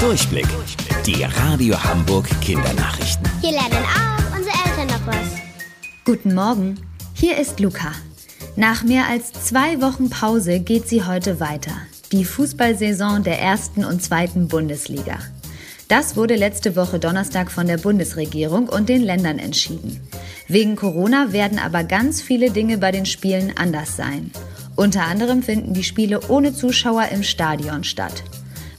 Durchblick. Die Radio Hamburg Kindernachrichten. Hier lernen auch unsere Eltern noch was. Guten Morgen, hier ist Luca. Nach mehr als zwei Wochen Pause geht sie heute weiter. Die Fußballsaison der ersten und zweiten Bundesliga. Das wurde letzte Woche Donnerstag von der Bundesregierung und den Ländern entschieden. Wegen Corona werden aber ganz viele Dinge bei den Spielen anders sein. Unter anderem finden die Spiele ohne Zuschauer im Stadion statt.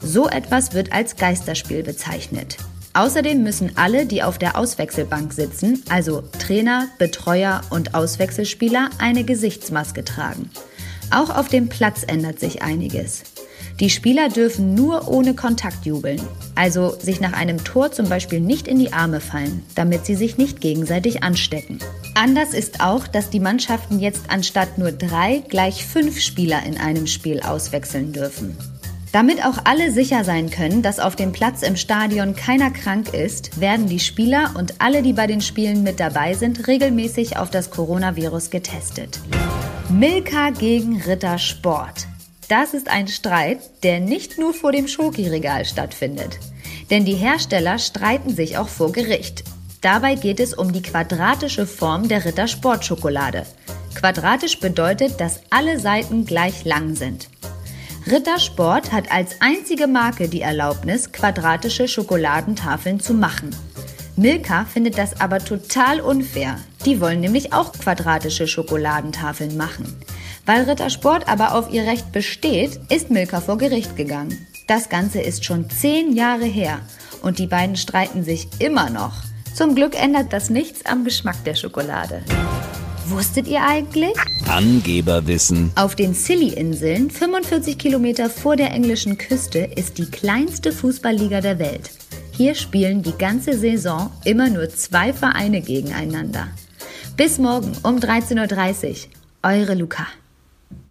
So etwas wird als Geisterspiel bezeichnet. Außerdem müssen alle, die auf der Auswechselbank sitzen, also Trainer, Betreuer und Auswechselspieler, eine Gesichtsmaske tragen. Auch auf dem Platz ändert sich einiges. Die Spieler dürfen nur ohne Kontakt jubeln, also sich nach einem Tor zum Beispiel nicht in die Arme fallen, damit sie sich nicht gegenseitig anstecken. Anders ist auch, dass die Mannschaften jetzt anstatt nur drei gleich fünf Spieler in einem Spiel auswechseln dürfen. Damit auch alle sicher sein können, dass auf dem Platz im Stadion keiner krank ist, werden die Spieler und alle, die bei den Spielen mit dabei sind, regelmäßig auf das Coronavirus getestet. Milka gegen Ritter Sport. Das ist ein Streit, der nicht nur vor dem Schokiregal stattfindet. Denn die Hersteller streiten sich auch vor Gericht. Dabei geht es um die quadratische Form der Ritter Sportschokolade. Quadratisch bedeutet, dass alle Seiten gleich lang sind. Rittersport hat als einzige Marke die Erlaubnis, quadratische Schokoladentafeln zu machen. Milka findet das aber total unfair. Die wollen nämlich auch quadratische Schokoladentafeln machen. Weil Rittersport aber auf ihr Recht besteht, ist Milka vor Gericht gegangen. Das Ganze ist schon zehn Jahre her und die beiden streiten sich immer noch. Zum Glück ändert das nichts am Geschmack der Schokolade. Wusstet ihr eigentlich? Angeberwissen. Auf den Scilly-Inseln, 45 Kilometer vor der englischen Küste, ist die kleinste Fußballliga der Welt. Hier spielen die ganze Saison immer nur zwei Vereine gegeneinander. Bis morgen um 13.30 Uhr. Eure Luca.